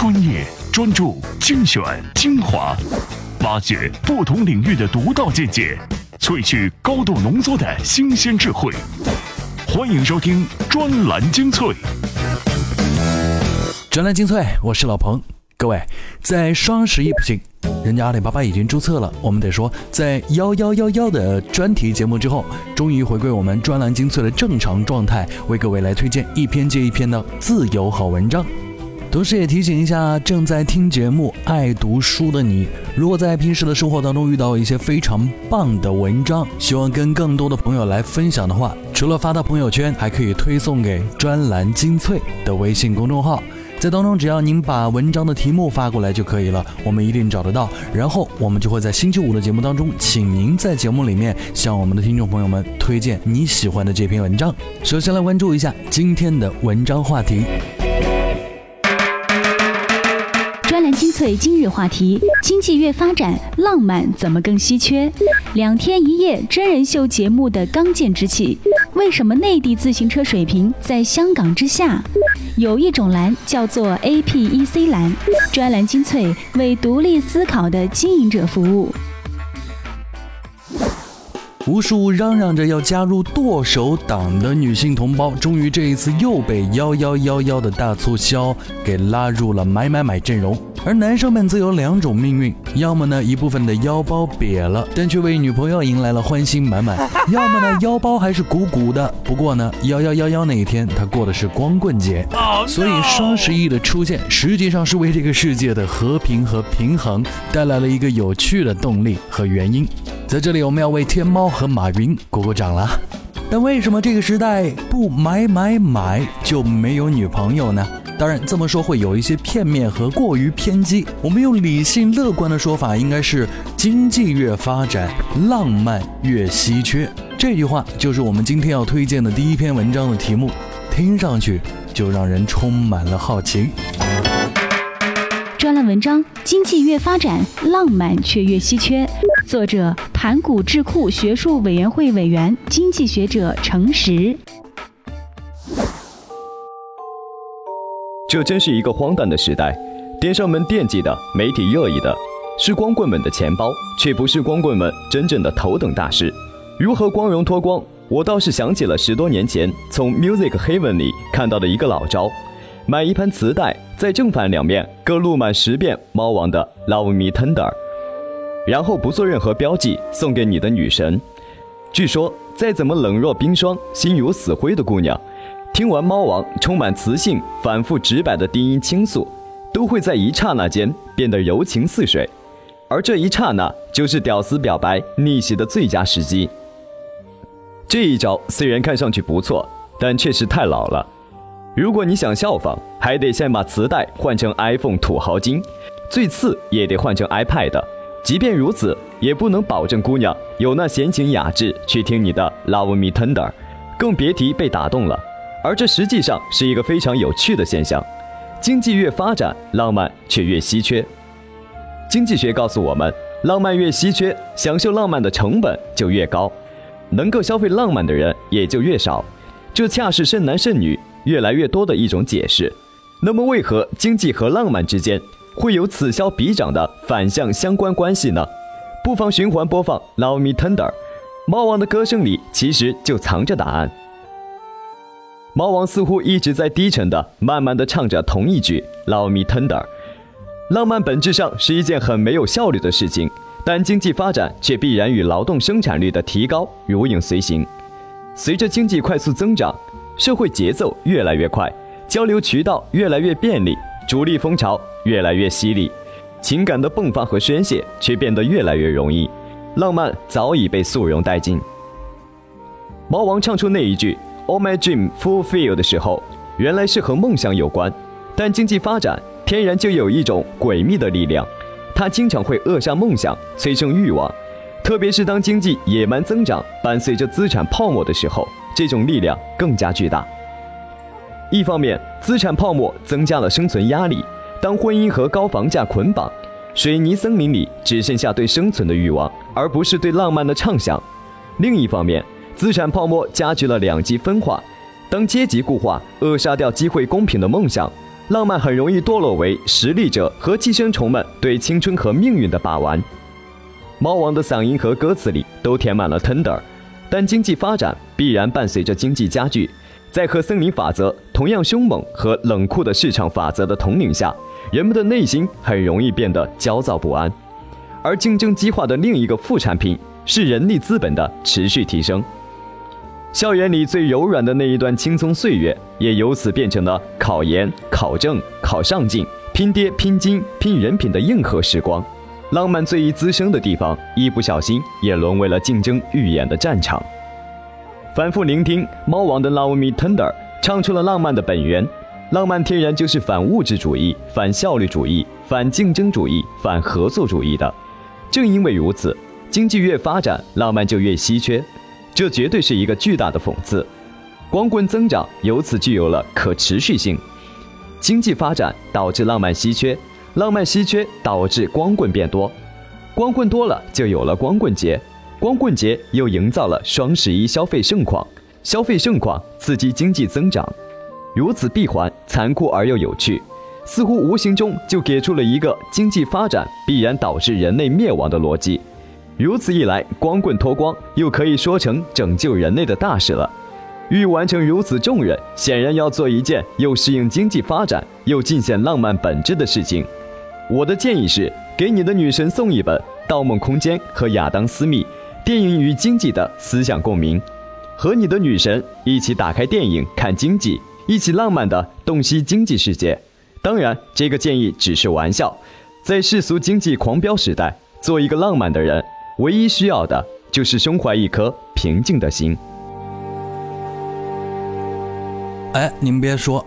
专业、专注、精选、精华，挖掘不同领域的独到见解，萃取高度浓缩的新鲜智慧。欢迎收听专栏精粹。专栏精粹，我是老彭。各位，在双十一不行，人家阿里巴巴已经注册了。我们得说，在幺幺幺幺的专题节目之后，终于回归我们专栏精粹的正常状态，为各位来推荐一篇接一篇的自由好文章。同时也提醒一下正在听节目、爱读书的你，如果在平时的生活当中遇到一些非常棒的文章，希望跟更多的朋友来分享的话，除了发到朋友圈，还可以推送给专栏精粹的微信公众号。在当中，只要您把文章的题目发过来就可以了，我们一定找得到。然后我们就会在星期五的节目当中，请您在节目里面向我们的听众朋友们推荐你喜欢的这篇文章。首先来关注一下今天的文章话题。今日话题：经济越发展，浪漫怎么更稀缺？两天一夜真人秀节目的刚健之气，为什么内地自行车水平在香港之下？有一种蓝叫做 APEC 蓝，专栏精粹为独立思考的经营者服务。无数嚷嚷着要加入剁手党的女性同胞，终于这一次又被幺幺幺幺的大促销给拉入了买买买阵容。而男生们则有两种命运：要么呢一部分的腰包瘪了，但却为女朋友迎来了欢心满满；要么呢腰包还是鼓鼓的，不过呢幺幺幺幺那一天他过的是光棍节。所以双十一的出现实际上是为这个世界的和平和平衡带来了一个有趣的动力和原因。在这里我们要为天猫和马云鼓鼓掌了。但为什么这个时代不买买买就没有女朋友呢？当然，这么说会有一些片面和过于偏激。我们用理性乐观的说法，应该是经济越发展，浪漫越稀缺。这句话就是我们今天要推荐的第一篇文章的题目，听上去就让人充满了好奇。文章：经济越发展，浪漫却越稀缺。作者：盘古智库学术委员会委员、经济学者程实。这真是一个荒诞的时代，电商们惦记的、媒体热议的，是光棍们的钱包，却不是光棍们真正的头等大事。如何光荣脱光？我倒是想起了十多年前从 Music Heaven 里看到的一个老招：买一盘磁带，在正反两面各录满十遍猫王的 Love Me Tender，然后不做任何标记，送给你的女神。据说，再怎么冷若冰霜、心如死灰的姑娘。听完猫王充满磁性、反复直白的低音倾诉，都会在一刹那间变得柔情似水，而这一刹那就是屌丝表白逆袭的最佳时机。这一招虽然看上去不错，但确实太老了。如果你想效仿，还得先把磁带换成 iPhone 土豪金，最次也得换成 iPad。即便如此，也不能保证姑娘有那闲情雅致去听你的 Love Me Tender，更别提被打动了。而这实际上是一个非常有趣的现象：经济越发展，浪漫却越稀缺。经济学告诉我们，浪漫越稀缺，享受浪漫的成本就越高，能够消费浪漫的人也就越少。这恰是剩男剩女越来越多的一种解释。那么，为何经济和浪漫之间会有此消彼长的反向相关关系呢？不妨循环播放《Love Me Tender》，猫王的歌声里其实就藏着答案。猫王似乎一直在低沉的、慢慢的唱着同一句 “Love me tender”。浪漫本质上是一件很没有效率的事情，但经济发展却必然与劳动生产率的提高如影随形。随着经济快速增长，社会节奏越来越快，交流渠道越来越便利，主力风潮越来越犀利，情感的迸发和宣泄却变得越来越容易，浪漫早已被速溶殆尽。猫王唱出那一句。All my dream fulfilled 的时候，原来是和梦想有关。但经济发展天然就有一种诡秘的力量，它经常会扼杀梦想，催生欲望。特别是当经济野蛮增长，伴随着资产泡沫的时候，这种力量更加巨大。一方面，资产泡沫增加了生存压力；当婚姻和高房价捆绑，水泥森林里只剩下对生存的欲望，而不是对浪漫的畅想。另一方面，资产泡沫加剧了两极分化，当阶级固化扼杀掉机会公平的梦想，浪漫很容易堕落为实力者和寄生虫们对青春和命运的把玩。猫王的嗓音和歌词里都填满了 tender，但经济发展必然伴随着经济加剧，在和森林法则同样凶猛和冷酷的市场法则的统领下，人们的内心很容易变得焦躁不安。而竞争激化的另一个副产品是人力资本的持续提升。校园里最柔软的那一段青葱岁月，也由此变成了考研、考证、考上进、拼爹、拼金、拼人品的硬核时光。浪漫最易滋生的地方，一不小心也沦为了竞争预演的战场。反复聆听猫王的《Love Me Tender》，唱出了浪漫的本源。浪漫天然就是反物质主义、反效率主义、反竞争主义、反合作主义的。正因为如此，经济越发展，浪漫就越稀缺。这绝对是一个巨大的讽刺。光棍增长由此具有了可持续性。经济发展导致浪漫稀缺，浪漫稀缺导致光棍变多，光棍多了就有了光棍节，光棍节又营造了双十一消费盛况，消费盛况刺激经济增长。如此闭环，残酷而又有趣，似乎无形中就给出了一个经济发展必然导致人类灭亡的逻辑。如此一来，光棍脱光又可以说成拯救人类的大事了。欲完成如此重任，显然要做一件又适应经济发展又尽显浪漫本质的事情。我的建议是，给你的女神送一本《盗梦空间》和《亚当·斯密：电影与经济的思想共鸣》，和你的女神一起打开电影看经济，一起浪漫的洞悉经济世界。当然，这个建议只是玩笑。在世俗经济狂飙时代，做一个浪漫的人。唯一需要的就是胸怀一颗平静的心。哎，您别说，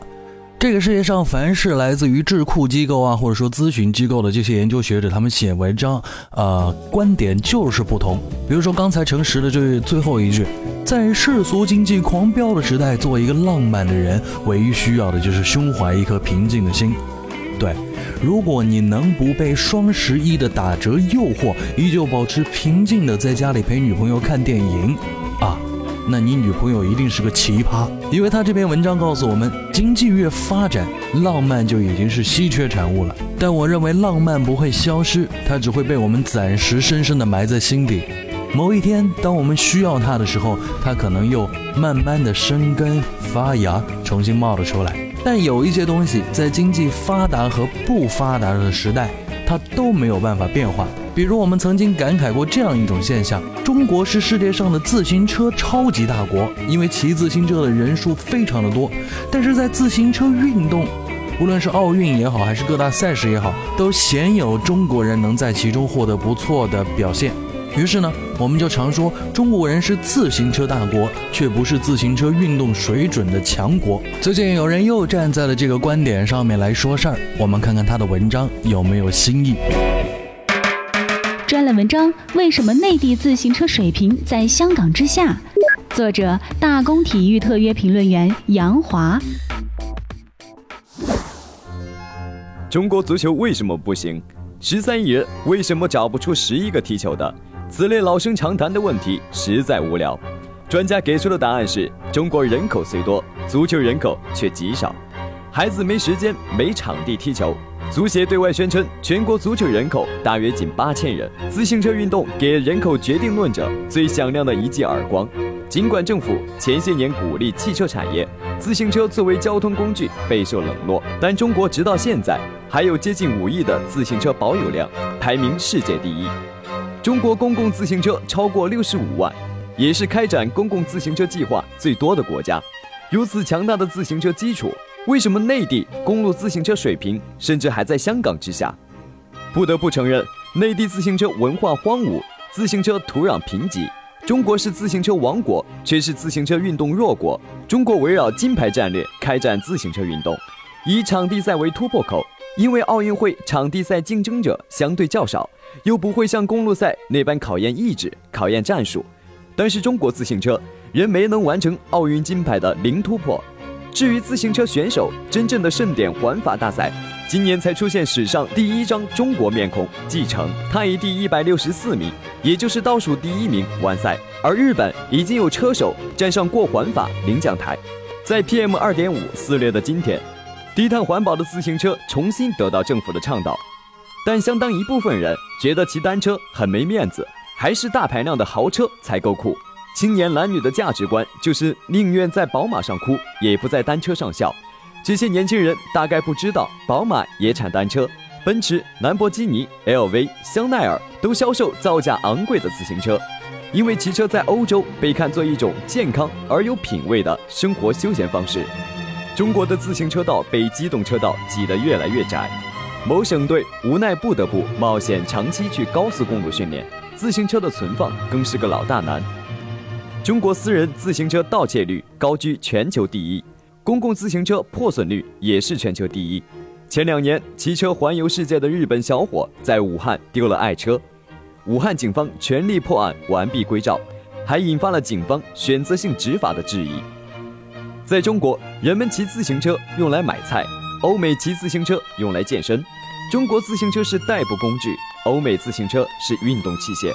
这个世界上凡是来自于智库机构啊，或者说咨询机构的这些研究学者，他们写文章，呃，观点就是不同。比如说刚才诚实的这最后一句，在世俗经济狂飙的时代，做一个浪漫的人，唯一需要的就是胸怀一颗平静的心。对，如果你能不被双十一的打折诱惑，依旧保持平静的在家里陪女朋友看电影，那你女朋友一定是个奇葩。因为他这篇文章告诉我们，经济越发展，浪漫就已经是稀缺产物了。但我认为浪漫不会消失，它只会被我们暂时深深的埋在心底。某一天，当我们需要它的时候，它可能又慢慢的生根发芽，重新冒了出来。但有一些东西在经济发达和不发达的时代，它都没有办法变化。比如我们曾经感慨过这样一种现象：中国是世界上的自行车超级大国，因为骑自行车的人数非常的多。但是在自行车运动，无论是奥运也好，还是各大赛事也好，都鲜有中国人能在其中获得不错的表现。于是呢，我们就常说中国人是自行车大国，却不是自行车运动水准的强国。最近有人又站在了这个观点上面来说事儿，我们看看他的文章有没有新意。专栏文章：为什么内地自行车水平在香港之下？作者：大公体育特约评论员杨华。中国足球为什么不行？十三亿人为什么找不出十一个踢球的？此类老生常谈的问题实在无聊。专家给出的答案是：中国人口虽多，足球人口却极少，孩子没时间、没场地踢球。足协对外宣称，全国足球人口大约仅八千人。自行车运动给人口决定论者最响亮的一记耳光。尽管政府前些年鼓励汽车产业，自行车作为交通工具备受冷落，但中国直到现在还有接近五亿的自行车保有量，排名世界第一。中国公共自行车超过六十五万，也是开展公共自行车计划最多的国家。如此强大的自行车基础，为什么内地公路自行车水平甚至还在香港之下？不得不承认，内地自行车文化荒芜，自行车土壤贫瘠。中国是自行车王国，却是自行车运动弱国。中国围绕金牌战略开展自行车运动，以场地赛为突破口，因为奥运会场地赛竞争者相对较少。又不会像公路赛那般考验意志、考验战术，但是中国自行车仍没能完成奥运金牌的零突破。至于自行车选手，真正的盛典环法大赛，今年才出现史上第一张中国面孔继承，他以第一百六十四名，也就是倒数第一名完赛。而日本已经有车手站上过环法领奖台。在 PM 二点五肆虐的今天，低碳环保的自行车重新得到政府的倡导，但相当一部分人觉得骑单车很没面子，还是大排量的豪车才够酷。青年男女的价值观就是宁愿在宝马上哭，也不在单车上笑。这些年轻人大概不知道，宝马也产单车，奔驰、兰博基尼、LV、香奈儿都销售造价昂贵的自行车。因为骑车在欧洲被看作一种健康而有品位的生活休闲方式，中国的自行车道被机动车道挤得越来越窄，某省队无奈不得不冒险长期去高速公路训练，自行车的存放更是个老大难。中国私人自行车盗窃率高居全球第一，公共自行车破损率也是全球第一。前两年，骑车环游世界的日本小伙在武汉丢了爱车，武汉警方全力破案，完璧归赵，还引发了警方选择性执法的质疑。在中国，人们骑自行车用来买菜，欧美骑自行车用来健身。中国自行车是代步工具，欧美自行车是运动器械。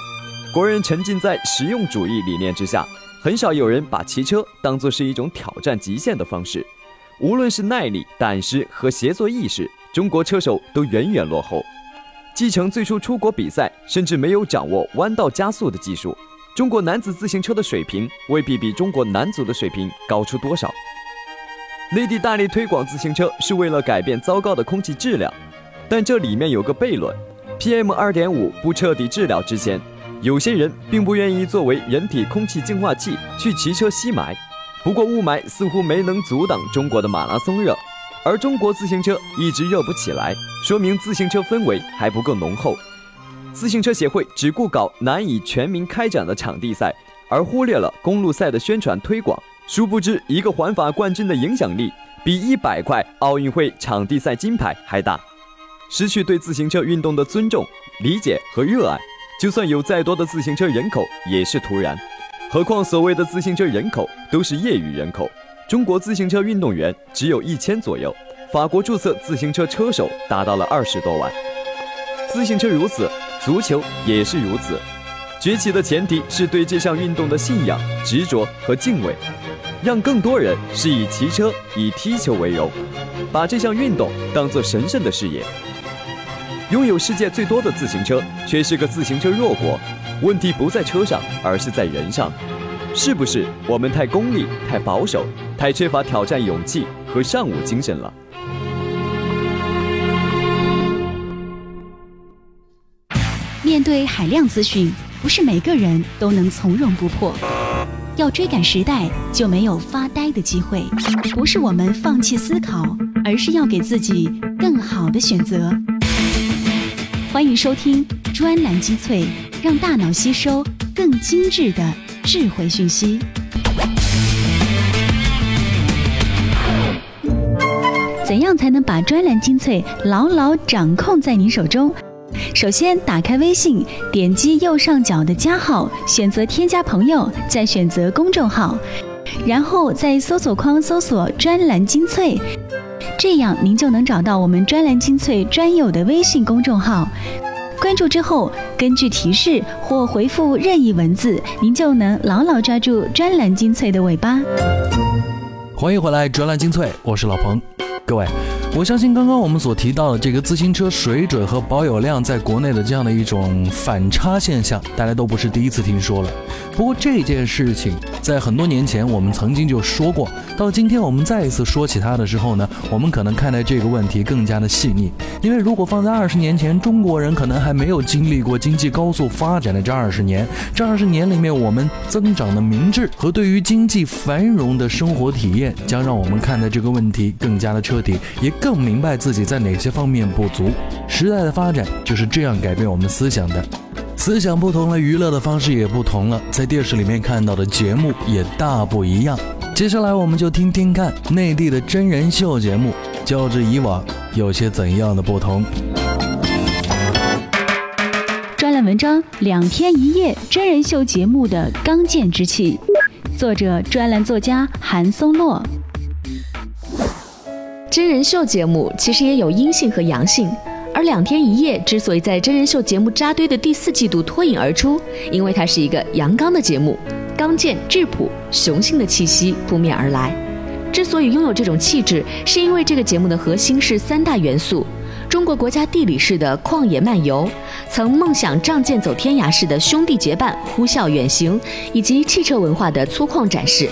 国人沉浸在实用主义理念之下，很少有人把骑车当作是一种挑战极限的方式。无论是耐力、胆识和协作意识，中国车手都远远落后。继承最初出国比赛，甚至没有掌握弯道加速的技术，中国男子自行车的水平未必比中国男足的水平高出多少。内地大力推广自行车是为了改变糟糕的空气质量，但这里面有个悖论：PM 二点五不彻底治疗之前。有些人并不愿意作为人体空气净化器去骑车吸霾，不过雾霾似乎没能阻挡中国的马拉松热，而中国自行车一直热不起来，说明自行车氛围还不够浓厚。自行车协会只顾搞难以全民开展的场地赛，而忽略了公路赛的宣传推广。殊不知，一个环法冠军的影响力比一百块奥运会场地赛金牌还大。失去对自行车运动的尊重、理解和热爱。就算有再多的自行车人口，也是徒然。何况所谓的自行车人口都是业余人口。中国自行车运动员只有一千左右，法国注册自行车车手达到了二十多万。自行车如此，足球也是如此。崛起的前提是对这项运动的信仰、执着和敬畏，让更多人是以骑车、以踢球为荣，把这项运动当作神圣的事业。拥有世界最多的自行车，却是个自行车弱国。问题不在车上，而是在人上。是不是我们太功利、太保守、太缺乏挑战勇气和尚武精神了？面对海量资讯，不是每个人都能从容不迫。要追赶时代，就没有发呆的机会。不是我们放弃思考，而是要给自己更好的选择。欢迎收听专栏精粹，让大脑吸收更精致的智慧讯息。怎样才能把专栏精粹牢牢掌控在您手中？首先，打开微信，点击右上角的加号，选择添加朋友，再选择公众号，然后在搜索框搜索“专栏精粹”。这样，您就能找到我们专栏精粹专有的微信公众号。关注之后，根据提示或回复任意文字，您就能牢牢抓住专栏精粹的尾巴。欢迎回来，专栏精粹，我是老彭。各位，我相信刚刚我们所提到的这个自行车水准和保有量在国内的这样的一种反差现象，大家都不是第一次听说了。不过这件事情在很多年前我们曾经就说过，到今天我们再一次说起它的时候呢，我们可能看待这个问题更加的细腻。因为如果放在二十年前，中国人可能还没有经历过经济高速发展的这二十年，这二十年里面我们增长的明智和对于经济繁荣的生活体验，将让我们看待这个问题更加的彻底。也更明白自己在哪些方面不足。时代的发展就是这样改变我们思想的，思想不同了，娱乐的方式也不同了，在电视里面看到的节目也大不一样。接下来我们就听听看内地的真人秀节目，较之以往有些怎样的不同。专栏文章：两天一夜真人秀节目的刚健之气，作者：专栏作家韩松洛。真人秀节目其实也有阴性和阳性，而《两天一夜》之所以在真人秀节目扎堆的第四季度脱颖而出，因为它是一个阳刚的节目，刚健质朴、雄性的气息扑面而来。之所以拥有这种气质，是因为这个节目的核心是三大元素：中国国家地理式的旷野漫游，曾梦想仗剑走天涯式的兄弟结伴呼啸远行，以及汽车文化的粗犷展示。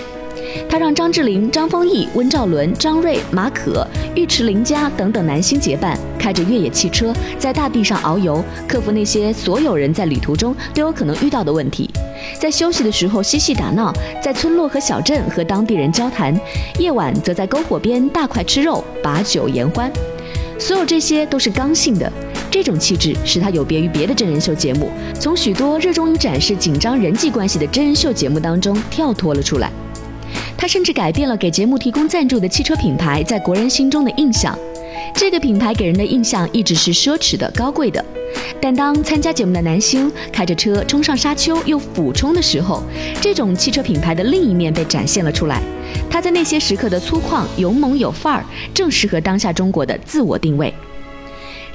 他让张智霖、张丰毅、温兆伦、张睿、马可、尉迟林家等等男星结伴，开着越野汽车在大地上遨游，克服那些所有人在旅途中都有可能遇到的问题。在休息的时候嬉戏打闹，在村落和小镇和当地人交谈，夜晚则在篝火边大块吃肉、把酒言欢。所有这些都是刚性的，这种气质使他有别于别的真人秀节目，从许多热衷于展示紧张人际关系的真人秀节目当中跳脱了出来。他甚至改变了给节目提供赞助的汽车品牌在国人心中的印象。这个品牌给人的印象一直是奢侈的、高贵的。但当参加节目的男星开着车冲上沙丘又俯冲的时候，这种汽车品牌的另一面被展现了出来。他在那些时刻的粗犷、勇猛、有范儿，正适合当下中国的自我定位。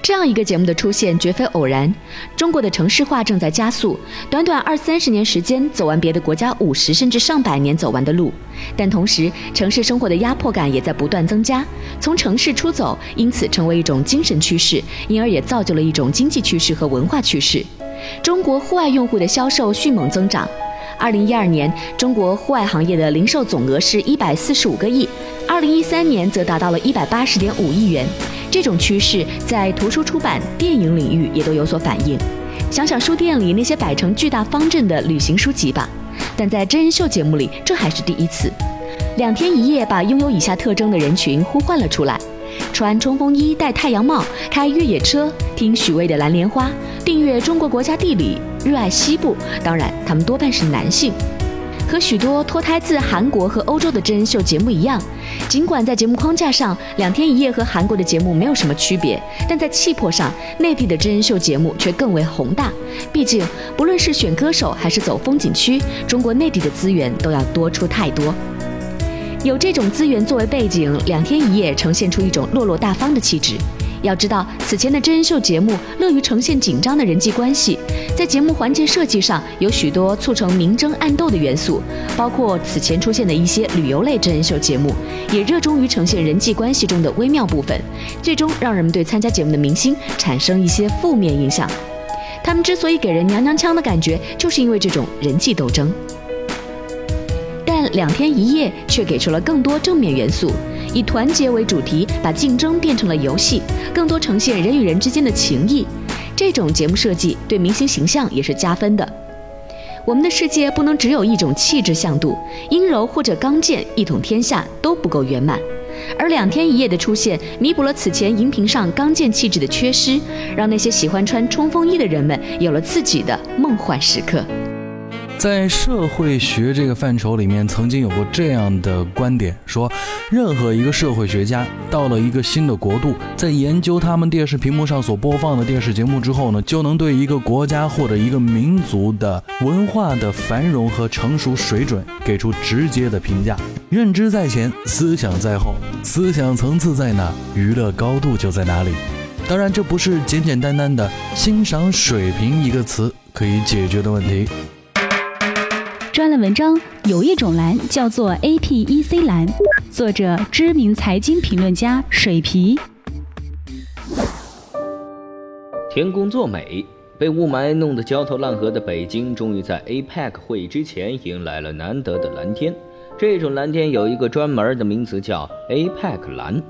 这样一个节目的出现绝非偶然。中国的城市化正在加速，短短二三十年时间走完别的国家五十甚至上百年走完的路。但同时，城市生活的压迫感也在不断增加。从城市出走，因此成为一种精神趋势，因而也造就了一种经济趋势和文化趋势。中国户外用户的销售迅猛增长。二零一二年，中国户外行业的零售总额是一百四十五个亿，二零一三年则达到了一百八十点五亿元。这种趋势在图书出版、电影领域也都有所反映。想想书店里那些摆成巨大方阵的旅行书籍吧。但在真人秀节目里，这还是第一次。两天一夜把拥有以下特征的人群呼唤了出来：穿冲锋衣、戴太阳帽、开越野车、听许巍的《蓝莲花》、订阅中国国家地理、热爱西部。当然，他们多半是男性。和许多脱胎自韩国和欧洲的真人秀节目一样，尽管在节目框架上，《两天一夜》和韩国的节目没有什么区别，但在气魄上，内地的真人秀节目却更为宏大。毕竟，不论是选歌手还是走风景区，中国内地的资源都要多出太多。有这种资源作为背景，《两天一夜》呈现出一种落落大方的气质。要知道，此前的真人秀节目乐于呈现紧张的人际关系，在节目环节设计上有许多促成明争暗斗的元素，包括此前出现的一些旅游类真人秀节目，也热衷于呈现人际关系中的微妙部分，最终让人们对参加节目的明星产生一些负面印象。他们之所以给人娘娘腔的感觉，就是因为这种人际斗争。但两天一夜却给出了更多正面元素。以团结为主题，把竞争变成了游戏，更多呈现人与人之间的情谊。这种节目设计对明星形象也是加分的。我们的世界不能只有一种气质向度，阴柔或者刚健一统天下都不够圆满。而两天一夜的出现，弥补了此前荧屏上刚健气质的缺失，让那些喜欢穿冲锋衣的人们有了自己的梦幻时刻。在社会学这个范畴里面，曾经有过这样的观点，说任何一个社会学家到了一个新的国度，在研究他们电视屏幕上所播放的电视节目之后呢，就能对一个国家或者一个民族的文化的繁荣和成熟水准给出直接的评价。认知在前，思想在后，思想层次在哪，娱乐高度就在哪里。当然，这不是简简单单的欣赏水平一个词可以解决的问题。专栏文章有一种蓝叫做 APEC 蓝，作者知名财经评论家水皮。天公作美，被雾霾弄得焦头烂额的北京，终于在 APEC 会议之前迎来了难得的蓝天。这种蓝天有一个专门的名词叫 APEC 蓝，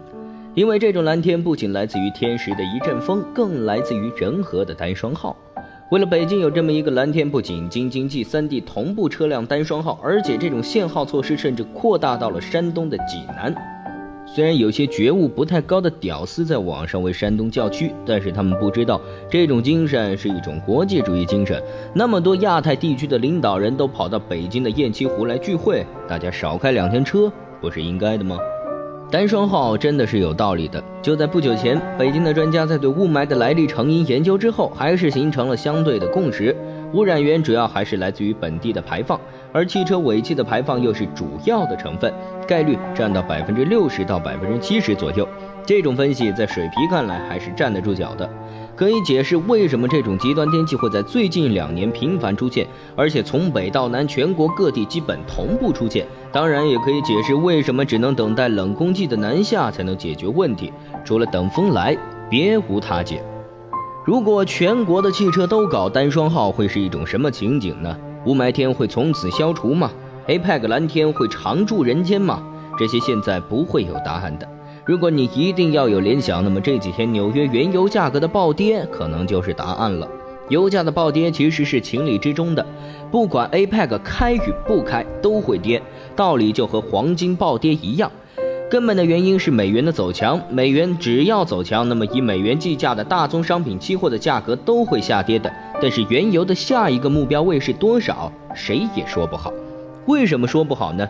因为这种蓝天不仅来自于天时的一阵风，更来自于人和的单双号。为了北京有这么一个蓝天，不仅京津冀三地同步车辆单双号，而且这种限号措施甚至扩大到了山东的济南。虽然有些觉悟不太高的屌丝在网上为山东叫屈，但是他们不知道这种精神是一种国际主义精神。那么多亚太地区的领导人都跑到北京的雁栖湖来聚会，大家少开两天车，不是应该的吗？单双号真的是有道理的。就在不久前，北京的专家在对雾霾的来历成因研究之后，还是形成了相对的共识：污染源主要还是来自于本地的排放，而汽车尾气的排放又是主要的成分，概率占到百分之六十到百分之七十左右。这种分析在水皮看来还是站得住脚的，可以解释为什么这种极端天气会在最近两年频繁出现，而且从北到南全国各地基本同步出现。当然，也可以解释为什么只能等待冷空气的南下才能解决问题，除了等风来，别无他解。如果全国的汽车都搞单双号，会是一种什么情景呢？雾霾天会从此消除吗？APEC 蓝天会常驻人间吗？这些现在不会有答案的。如果你一定要有联想，那么这几天纽约原油价格的暴跌可能就是答案了。油价的暴跌其实是情理之中的，不管 APEC 开与不开都会跌，道理就和黄金暴跌一样。根本的原因是美元的走强，美元只要走强，那么以美元计价的大宗商品期货的价格都会下跌的。但是原油的下一个目标位是多少，谁也说不好。为什么说不好呢？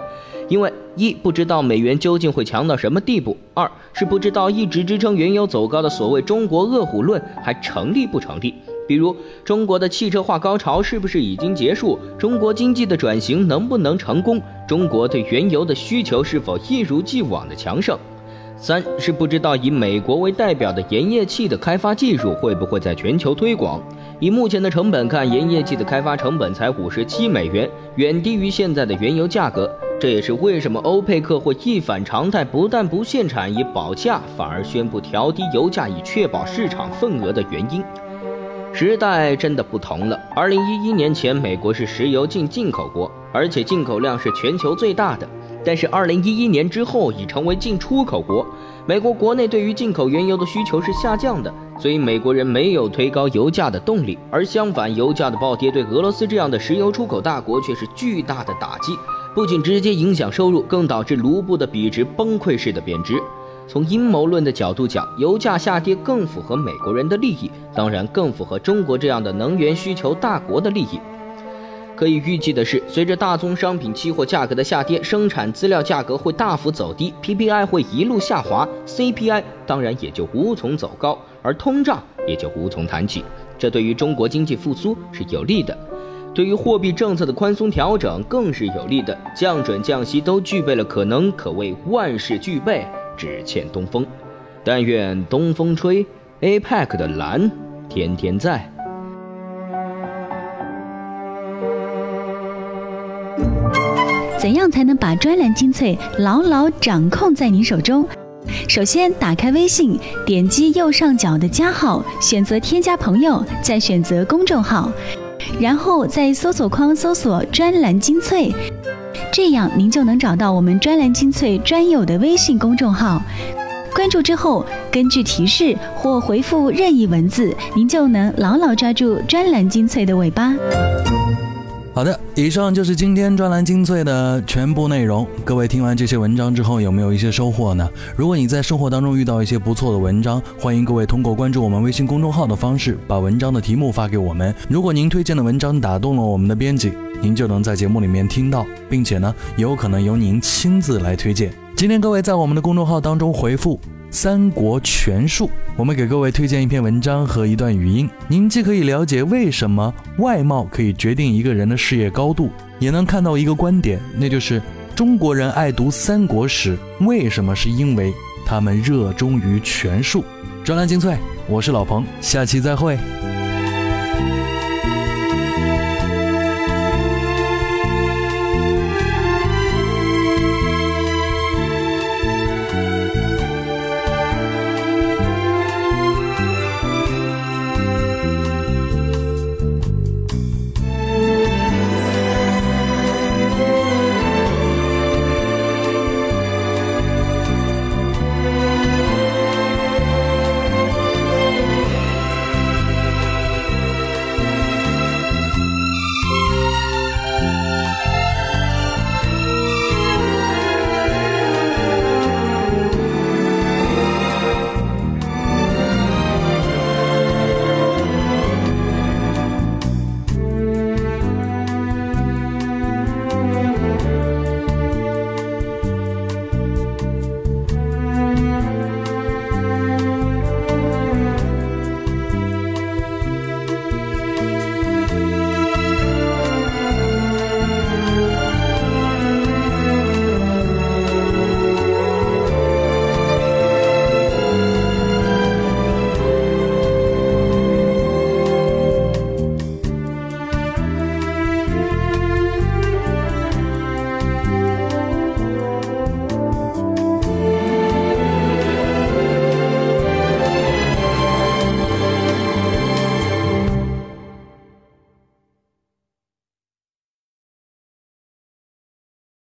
因为一不知道美元究竟会强到什么地步，二是不知道一直支撑原油走高的所谓中国饿虎论还成立不成立。比如中国的汽车化高潮是不是已经结束？中国经济的转型能不能成功？中国对原油的需求是否一如既往的强盛？三是不知道以美国为代表的盐业气的开发技术会不会在全球推广？以目前的成本看，盐液气的开发成本才五十七美元，远低于现在的原油价格。这也是为什么欧佩克会一反常态，不但不限产以保价，反而宣布调低油价以确保市场份额的原因。时代真的不同了。二零一一年前，美国是石油净进口国，而且进口量是全球最大的。但是二零一一年之后，已成为进出口国。美国国内对于进口原油的需求是下降的，所以美国人没有推高油价的动力。而相反，油价的暴跌对俄罗斯这样的石油出口大国却是巨大的打击，不仅直接影响收入，更导致卢布的比值崩溃式的贬值。从阴谋论的角度讲，油价下跌更符合美国人的利益，当然更符合中国这样的能源需求大国的利益。可以预计的是，随着大宗商品期货价格的下跌，生产资料价格会大幅走低，PPI 会一路下滑，CPI 当然也就无从走高，而通胀也就无从谈起。这对于中国经济复苏是有利的，对于货币政策的宽松调整更是有利的。降准降息都具备了可能，可谓万事俱备。只欠东风，但愿东风吹，APEC 的蓝天天在。怎样才能把专栏精粹牢牢掌控在您手中？首先，打开微信，点击右上角的加号，选择添加朋友，再选择公众号，然后在搜索框搜索“专栏精粹”。这样，您就能找到我们专栏精粹专有的微信公众号。关注之后，根据提示或回复任意文字，您就能牢牢抓住专栏精粹的尾巴。好的，以上就是今天专栏精粹的全部内容。各位听完这些文章之后，有没有一些收获呢？如果你在生活当中遇到一些不错的文章，欢迎各位通过关注我们微信公众号的方式，把文章的题目发给我们。如果您推荐的文章打动了我们的编辑。您就能在节目里面听到，并且呢，有可能由您亲自来推荐。今天各位在我们的公众号当中回复《三国全述》，我们给各位推荐一篇文章和一段语音。您既可以了解为什么外貌可以决定一个人的事业高度，也能看到一个观点，那就是中国人爱读三国史，为什么？是因为他们热衷于权术。专栏精粹，我是老彭，下期再会。